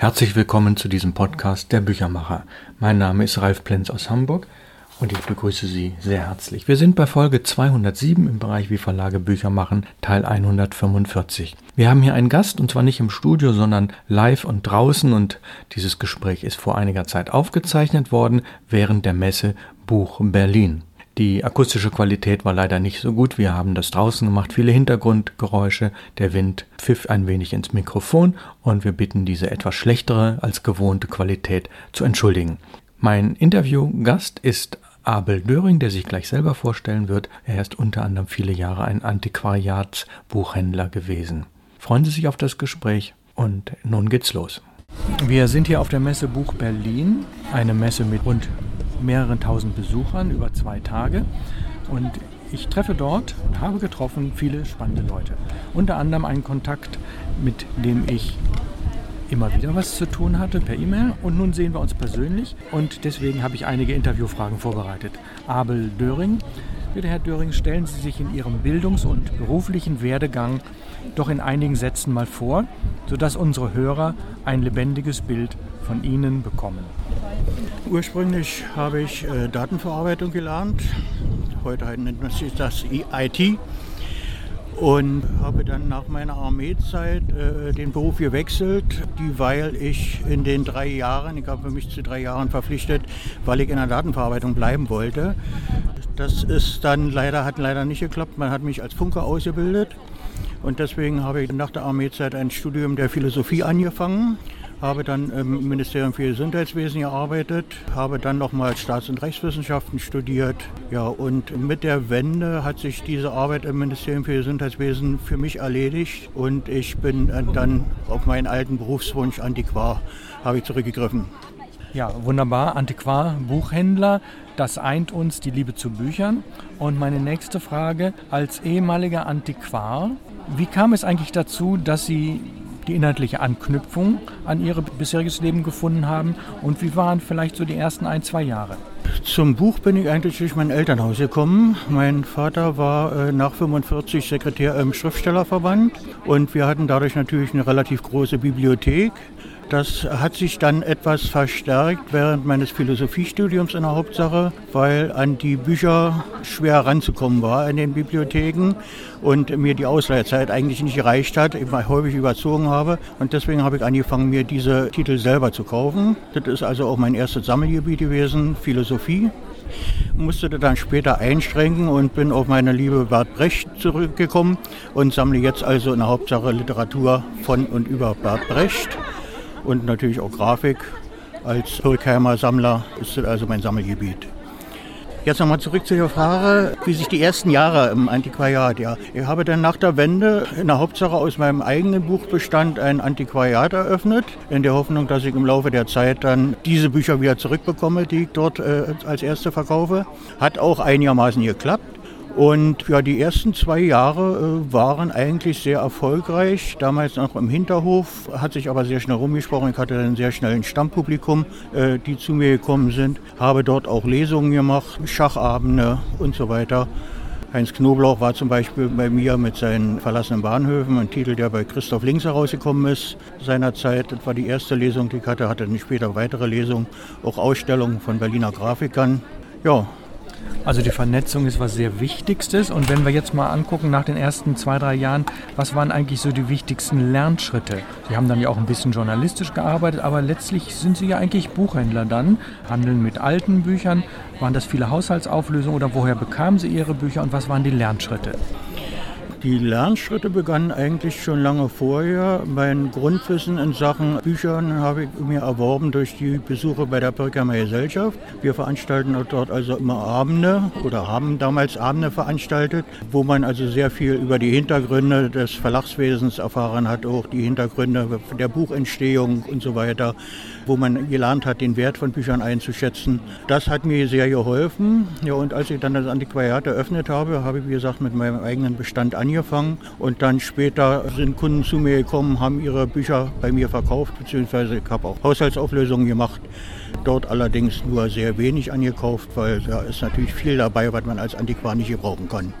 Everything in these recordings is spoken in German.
Herzlich willkommen zu diesem Podcast Der Büchermacher. Mein Name ist Ralf Plenz aus Hamburg und ich begrüße Sie sehr herzlich. Wir sind bei Folge 207 im Bereich Wie Verlage Bücher machen, Teil 145. Wir haben hier einen Gast und zwar nicht im Studio, sondern live und draußen und dieses Gespräch ist vor einiger Zeit aufgezeichnet worden während der Messe Buch Berlin. Die akustische Qualität war leider nicht so gut. Wir haben das draußen gemacht, viele Hintergrundgeräusche. Der Wind pfiff ein wenig ins Mikrofon und wir bitten diese etwas schlechtere als gewohnte Qualität zu entschuldigen. Mein Interviewgast ist Abel Döring, der sich gleich selber vorstellen wird. Er ist unter anderem viele Jahre ein Antiquariatsbuchhändler gewesen. Freuen Sie sich auf das Gespräch und nun geht's los. Wir sind hier auf der Messe Buch Berlin, eine Messe mit rund mehreren tausend Besuchern über zwei Tage. Und ich treffe dort und habe getroffen viele spannende Leute. Unter anderem einen Kontakt, mit dem ich immer wieder was zu tun hatte per E-Mail und nun sehen wir uns persönlich und deswegen habe ich einige Interviewfragen vorbereitet. Abel Döring. Bitte, Herr Döring, stellen Sie sich in Ihrem Bildungs- und beruflichen Werdegang doch in einigen Sätzen mal vor, sodass unsere Hörer ein lebendiges Bild von Ihnen bekommen. Ursprünglich habe ich äh, Datenverarbeitung gelernt. Heute nennt man sich das IT. Und habe dann nach meiner Armeezeit äh, den Beruf gewechselt, weil ich in den drei Jahren, ich habe mich zu drei Jahren verpflichtet, weil ich in der Datenverarbeitung bleiben wollte. Das ist dann leider, hat leider nicht geklappt. Man hat mich als Funker ausgebildet. Und deswegen habe ich nach der Armeezeit ein Studium der Philosophie angefangen habe dann im Ministerium für Gesundheitswesen gearbeitet, habe dann nochmal Staats- und Rechtswissenschaften studiert. Ja, und mit der Wende hat sich diese Arbeit im Ministerium für Gesundheitswesen für mich erledigt und ich bin dann auf meinen alten Berufswunsch Antiquar habe ich zurückgegriffen. Ja, wunderbar. Antiquar, Buchhändler, das eint uns die Liebe zu Büchern. Und meine nächste Frage, als ehemaliger Antiquar, wie kam es eigentlich dazu, dass Sie die inhaltliche Anknüpfung an Ihr bisheriges Leben gefunden haben und wie waren vielleicht so die ersten ein, zwei Jahre? Zum Buch bin ich eigentlich durch mein Elternhaus gekommen. Mein Vater war äh, nach 45 Sekretär im Schriftstellerverband und wir hatten dadurch natürlich eine relativ große Bibliothek. Das hat sich dann etwas verstärkt während meines Philosophiestudiums in der Hauptsache, weil an die Bücher schwer ranzukommen war in den Bibliotheken und mir die Ausleihzeit eigentlich nicht gereicht hat, ich häufig überzogen habe. Und deswegen habe ich angefangen, mir diese Titel selber zu kaufen. Das ist also auch mein erstes Sammelgebiet gewesen, Philosophie musste dann später einschränken und bin auf meine liebe Bert Brecht zurückgekommen und sammle jetzt also in der Hauptsache Literatur von und über Bert Brecht und natürlich auch Grafik. Als Hürkheimer Sammler ist das also mein Sammelgebiet. Jetzt nochmal zurück zu der Frage, wie sich die ersten Jahre im Antiquariat, ja. Ich habe dann nach der Wende in der Hauptsache aus meinem eigenen Buchbestand ein Antiquariat eröffnet, in der Hoffnung, dass ich im Laufe der Zeit dann diese Bücher wieder zurückbekomme, die ich dort äh, als erste verkaufe. Hat auch einigermaßen geklappt. Und ja, die ersten zwei Jahre äh, waren eigentlich sehr erfolgreich. Damals noch im Hinterhof, hat sich aber sehr schnell rumgesprochen. Ich hatte dann sehr schnell ein Stammpublikum, äh, die zu mir gekommen sind. Habe dort auch Lesungen gemacht, Schachabende und so weiter. Heinz Knoblauch war zum Beispiel bei mir mit seinen verlassenen Bahnhöfen, ein Titel, der bei Christoph Links herausgekommen ist seinerzeit. Das war die erste Lesung, die ich hatte, hatte dann später weitere Lesungen, auch Ausstellungen von Berliner Grafikern. Ja, also die Vernetzung ist was sehr Wichtigstes. Und wenn wir jetzt mal angucken nach den ersten zwei, drei Jahren, was waren eigentlich so die wichtigsten Lernschritte? Sie haben dann ja auch ein bisschen journalistisch gearbeitet, aber letztlich sind Sie ja eigentlich Buchhändler dann, handeln mit alten Büchern. Waren das viele Haushaltsauflösungen oder woher bekamen Sie Ihre Bücher und was waren die Lernschritte? Die Lernschritte begannen eigentlich schon lange vorher. Mein Grundwissen in Sachen Büchern habe ich mir erworben durch die Besuche bei der Pirkheimer Gesellschaft. Wir veranstalten dort also immer Abende oder haben damals Abende veranstaltet, wo man also sehr viel über die Hintergründe des Verlagswesens erfahren hat, auch die Hintergründe der Buchentstehung und so weiter, wo man gelernt hat, den Wert von Büchern einzuschätzen. Das hat mir sehr geholfen. Ja, und als ich dann das Antiquariat eröffnet habe, habe ich, wie gesagt, mit meinem eigenen Bestand angefangen angefangen und dann später sind Kunden zu mir gekommen, haben ihre Bücher bei mir verkauft, beziehungsweise ich habe auch Haushaltsauflösungen gemacht. Dort allerdings nur sehr wenig angekauft, weil da ist natürlich viel dabei, was man als Antiquar nicht gebrauchen kann.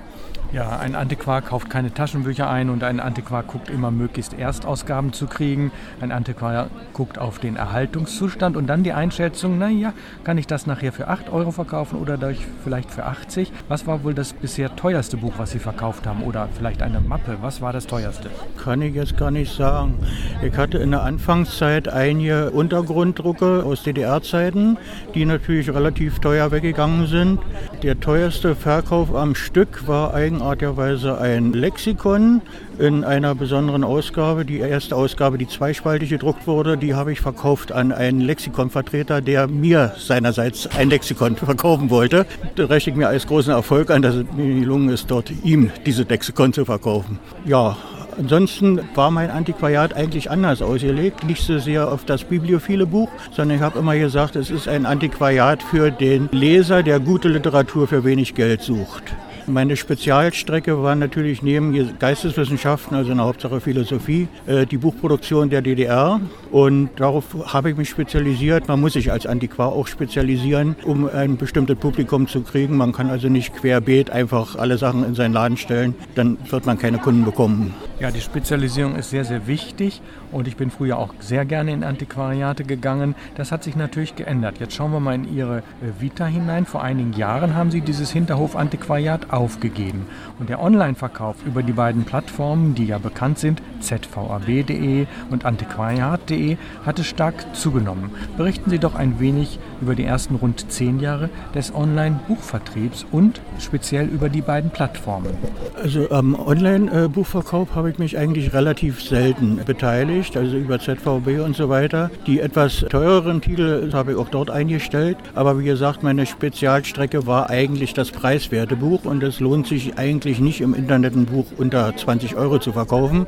Ja, ein Antiquar kauft keine Taschenbücher ein und ein Antiquar guckt immer möglichst Erstausgaben zu kriegen. Ein Antiquar guckt auf den Erhaltungszustand und dann die Einschätzung, naja, kann ich das nachher für 8 Euro verkaufen oder vielleicht für 80? Was war wohl das bisher teuerste Buch, was Sie verkauft haben? Oder vielleicht eine Mappe? Was war das teuerste? Kann ich jetzt gar nicht sagen. Ich hatte in der Anfangszeit einige Untergrunddrucke aus DDR-Zeiten, die natürlich relativ teuer weggegangen sind. Der teuerste Verkauf am Stück war eigenartigerweise ein Lexikon in einer besonderen Ausgabe. Die erste Ausgabe, die zweispaltig gedruckt wurde, die habe ich verkauft an einen Lexikonvertreter, der mir seinerseits ein Lexikon verkaufen wollte. Das rechne ich mir als großen Erfolg an, dass es mir gelungen ist, dort ihm diese Lexikon zu verkaufen. Ja, Ansonsten war mein Antiquariat eigentlich anders ausgelegt, nicht so sehr auf das bibliophile Buch, sondern ich habe immer gesagt, es ist ein Antiquariat für den Leser, der gute Literatur für wenig Geld sucht. Meine Spezialstrecke war natürlich neben Geisteswissenschaften, also in der Hauptsache Philosophie, äh, die Buchproduktion der DDR. Und darauf habe ich mich spezialisiert. Man muss sich als Antiquar auch spezialisieren, um ein bestimmtes Publikum zu kriegen. Man kann also nicht querbeet einfach alle Sachen in seinen Laden stellen. Dann wird man keine Kunden bekommen. Ja, die Spezialisierung ist sehr, sehr wichtig und ich bin früher auch sehr gerne in Antiquariate gegangen. Das hat sich natürlich geändert. Jetzt schauen wir mal in Ihre äh, Vita hinein. Vor einigen Jahren haben Sie dieses Hinterhof-Antiquariat aufgegeben. Und der Online-Verkauf über die beiden Plattformen, die ja bekannt sind, zvab.de und antiquariat.de, hatte stark zugenommen. Berichten Sie doch ein wenig über die ersten rund zehn Jahre des Online-Buchvertriebs und speziell über die beiden Plattformen. Also am Online-Buchverkauf habe ich mich eigentlich relativ selten beteiligt, also über ZVB und so weiter. Die etwas teureren Titel habe ich auch dort eingestellt, aber wie gesagt, meine Spezialstrecke war eigentlich das preiswerte Buch und es lohnt sich eigentlich nicht im Internet ein Buch unter 20 Euro zu verkaufen.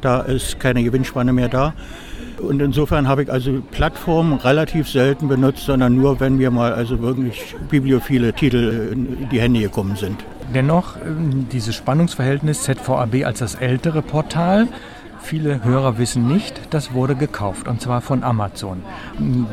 Da ist keine Gewinnspanne mehr da. Und insofern habe ich also Plattformen relativ selten benutzt, sondern nur, wenn mir mal also wirklich bibliophile Titel in die Hände gekommen sind. Dennoch ähm, dieses Spannungsverhältnis ZVAB als das ältere Portal Viele Hörer wissen nicht, das wurde gekauft und zwar von Amazon.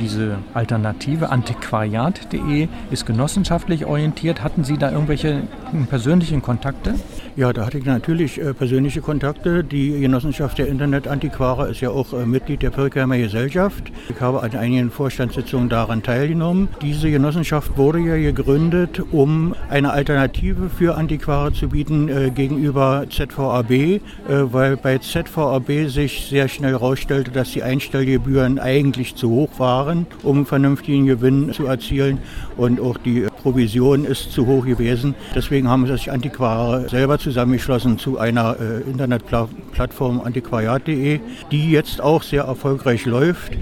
Diese Alternative antiquariat.de ist genossenschaftlich orientiert. Hatten Sie da irgendwelche persönlichen Kontakte? Ja, da hatte ich natürlich äh, persönliche Kontakte. Die Genossenschaft der Internetantiquare ist ja auch äh, Mitglied der Pirkheimer Gesellschaft. Ich habe an einigen Vorstandssitzungen daran teilgenommen. Diese Genossenschaft wurde ja gegründet, um eine Alternative für Antiquare zu bieten äh, gegenüber ZVAB, äh, weil bei ZVAB sich sehr schnell herausstellte, dass die Einstellgebühren eigentlich zu hoch waren, um vernünftigen Gewinn zu erzielen und auch die Provision ist zu hoch gewesen. Deswegen haben sich Antiquare selber zu zusammengeschlossen zu einer äh, Internetplattform antiquariat.de, die jetzt auch sehr erfolgreich läuft.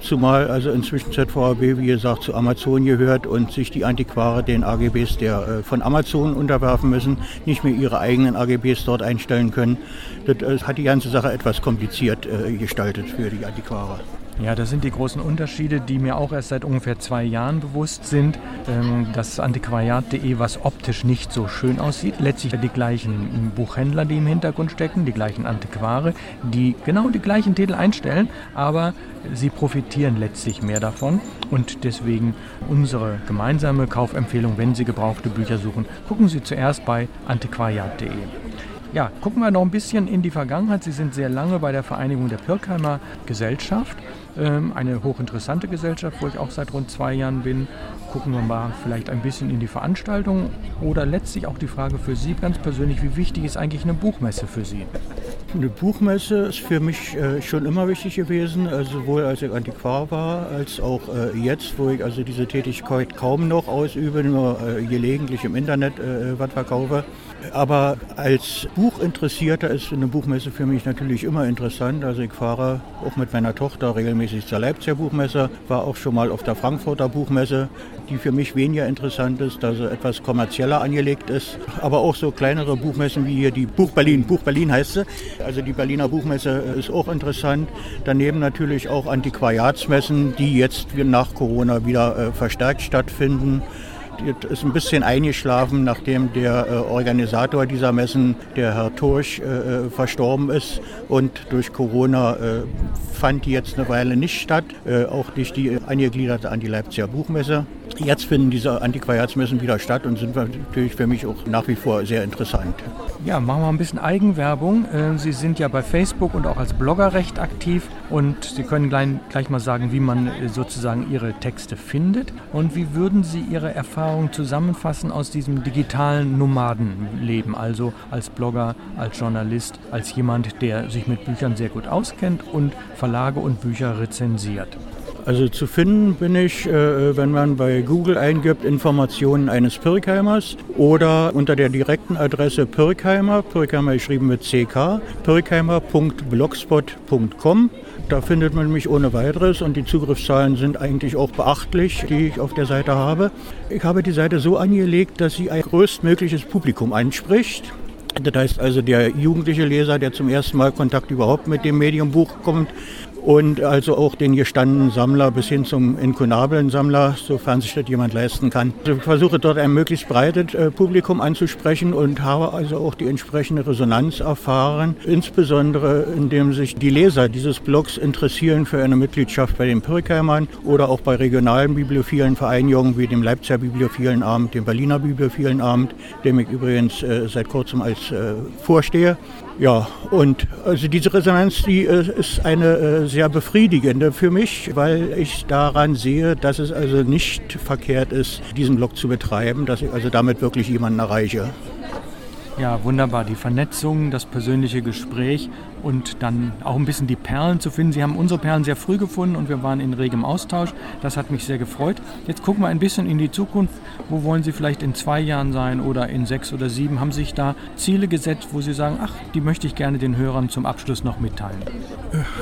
Zumal also inzwischen ZVAB, wie gesagt, zu Amazon gehört und sich die Antiquare den AGBs der, äh, von Amazon unterwerfen müssen, nicht mehr ihre eigenen AGBs dort einstellen können. Das äh, hat die ganze Sache etwas kompliziert äh, gestaltet für die Antiquare. Ja, das sind die großen Unterschiede, die mir auch erst seit ungefähr zwei Jahren bewusst sind. Ähm, das Antiquariat.de, was optisch nicht so schön aussieht, letztlich die gleichen Buchhändler, die im Hintergrund stecken, die gleichen Antiquare, die genau die gleichen Titel einstellen, aber sie profitieren letztlich mehr davon. Und deswegen unsere gemeinsame Kaufempfehlung, wenn Sie gebrauchte Bücher suchen, gucken Sie zuerst bei antiquariat.de. Ja, gucken wir noch ein bisschen in die Vergangenheit. Sie sind sehr lange bei der Vereinigung der Pirkheimer Gesellschaft eine hochinteressante Gesellschaft, wo ich auch seit rund zwei Jahren bin. Gucken wir mal vielleicht ein bisschen in die Veranstaltung oder letztlich auch die Frage für Sie ganz persönlich, wie wichtig ist eigentlich eine Buchmesse für Sie? Eine Buchmesse ist für mich äh, schon immer wichtig gewesen, also sowohl als ich Antiquar war, als auch äh, jetzt, wo ich also diese Tätigkeit kaum noch ausübe, nur äh, gelegentlich im Internet was verkaufe. Aber als Buchinteressierter ist eine Buchmesse für mich natürlich immer interessant. Also ich fahre auch mit meiner Tochter regelmäßig zur Leipziger Buchmesse, war auch schon mal auf der Frankfurter Buchmesse, die für mich weniger interessant ist, da sie etwas kommerzieller angelegt ist. Aber auch so kleinere Buchmessen wie hier die Buch Berlin. Buch Berlin heißt sie. Also die Berliner Buchmesse ist auch interessant. Daneben natürlich auch Antiquariatsmessen, die jetzt nach Corona wieder äh, verstärkt stattfinden ist ein bisschen eingeschlafen, nachdem der äh, Organisator dieser Messen, der Herr Tursch, äh, äh, verstorben ist. Und durch Corona äh, fand die jetzt eine Weile nicht statt, äh, auch nicht die angegliederte an die Leipziger Buchmesse. Jetzt finden diese Antiquariatsmessen wieder statt und sind natürlich für mich auch nach wie vor sehr interessant. Ja, machen wir ein bisschen Eigenwerbung. Äh, Sie sind ja bei Facebook und auch als Blogger recht aktiv und Sie können gleich, gleich mal sagen, wie man äh, sozusagen Ihre Texte findet und wie würden Sie Ihre Erfahrungen zusammenfassen aus diesem digitalen Nomadenleben, also als Blogger, als Journalist, als jemand, der sich mit Büchern sehr gut auskennt und Verlage und Bücher rezensiert. Also zu finden bin ich, äh, wenn man bei Google eingibt, Informationen eines Pirkheimers oder unter der direkten Adresse Pirkheimer, Pirkheimer geschrieben mit CK, pirkheimer.blogspot.com. Da findet man mich ohne weiteres und die Zugriffszahlen sind eigentlich auch beachtlich, die ich auf der Seite habe. Ich habe die Seite so angelegt, dass sie ein größtmögliches Publikum anspricht. Das heißt also, der jugendliche Leser, der zum ersten Mal Kontakt überhaupt mit dem Mediumbuch kommt, und also auch den gestandenen Sammler bis hin zum inkunablen Sammler, sofern sich das jemand leisten kann. Also ich versuche dort ein möglichst breites äh, Publikum anzusprechen und habe also auch die entsprechende Resonanz erfahren, insbesondere indem sich die Leser dieses Blogs interessieren für eine Mitgliedschaft bei den Pirkheimern oder auch bei regionalen bibliophilen Vereinigungen wie dem Leipziger Bibliophilen Abend, dem Berliner Bibliophilen Abend, dem ich übrigens äh, seit kurzem als äh, vorstehe. Ja, und also diese Resonanz, die äh, ist eine äh, sehr befriedigende für mich, weil ich daran sehe, dass es also nicht verkehrt ist, diesen Blog zu betreiben, dass ich also damit wirklich jemanden erreiche. Ja, wunderbar. Die Vernetzung, das persönliche Gespräch und dann auch ein bisschen die Perlen zu finden. Sie haben unsere Perlen sehr früh gefunden und wir waren in regem Austausch. Das hat mich sehr gefreut. Jetzt gucken wir ein bisschen in die Zukunft. Wo wollen Sie vielleicht in zwei Jahren sein oder in sechs oder sieben? Haben Sie sich da Ziele gesetzt, wo Sie sagen, ach, die möchte ich gerne den Hörern zum Abschluss noch mitteilen?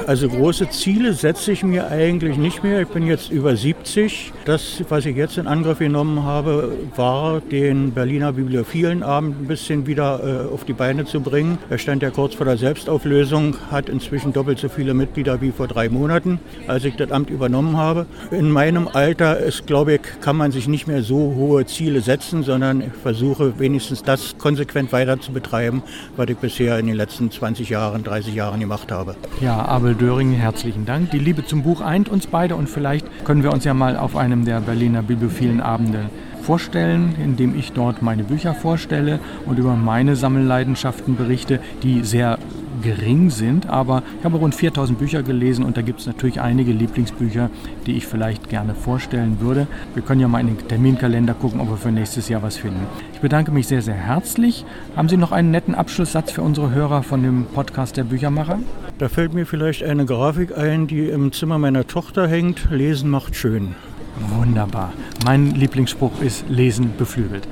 Also große Ziele setze ich mir eigentlich nicht mehr. Ich bin jetzt über 70. Das, was ich jetzt in Angriff genommen habe, war den Berliner Bibliophilenabend ein bisschen äh, auf die Beine zu bringen. Er stand ja kurz vor der Selbstauflösung, hat inzwischen doppelt so viele Mitglieder wie vor drei Monaten, als ich das Amt übernommen habe. In meinem Alter ist, glaube ich, kann man sich nicht mehr so hohe Ziele setzen, sondern ich versuche wenigstens das konsequent weiter zu betreiben, was ich bisher in den letzten 20 Jahren, 30 Jahren gemacht habe. Ja, Abel Döring, herzlichen Dank. Die Liebe zum Buch eint uns beide und vielleicht können wir uns ja mal auf einem der Berliner Bibliophilen Abende vorstellen, indem ich dort meine Bücher vorstelle und über meine Sammelleidenschaften berichte, die sehr gering sind, aber ich habe rund 4000 Bücher gelesen und da gibt es natürlich einige Lieblingsbücher, die ich vielleicht gerne vorstellen würde. Wir können ja mal in den Terminkalender gucken, ob wir für nächstes Jahr was finden. Ich bedanke mich sehr, sehr herzlich. Haben Sie noch einen netten Abschlusssatz für unsere Hörer von dem Podcast der Büchermacher? Da fällt mir vielleicht eine Grafik ein, die im Zimmer meiner Tochter hängt. Lesen macht schön. Wunderbar. Mein Lieblingsspruch ist Lesen beflügelt.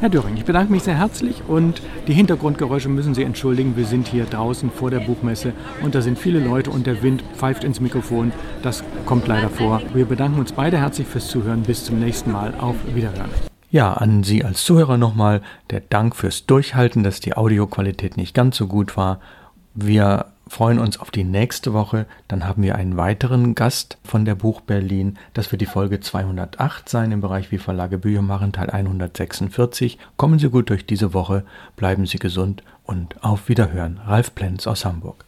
Herr Döring, ich bedanke mich sehr herzlich und die Hintergrundgeräusche müssen Sie entschuldigen. Wir sind hier draußen vor der Buchmesse und da sind viele Leute und der Wind pfeift ins Mikrofon. Das kommt leider vor. Wir bedanken uns beide herzlich fürs Zuhören. Bis zum nächsten Mal. Auf Wiederhören. Ja, an Sie als Zuhörer nochmal der Dank fürs Durchhalten, dass die Audioqualität nicht ganz so gut war. Wir freuen uns auf die nächste Woche. Dann haben wir einen weiteren Gast von der Buch Berlin. Das wird die Folge 208 sein im Bereich Wie Verlage Bücher machen, Teil 146. Kommen Sie gut durch diese Woche, bleiben Sie gesund und auf Wiederhören. Ralf Plenz aus Hamburg.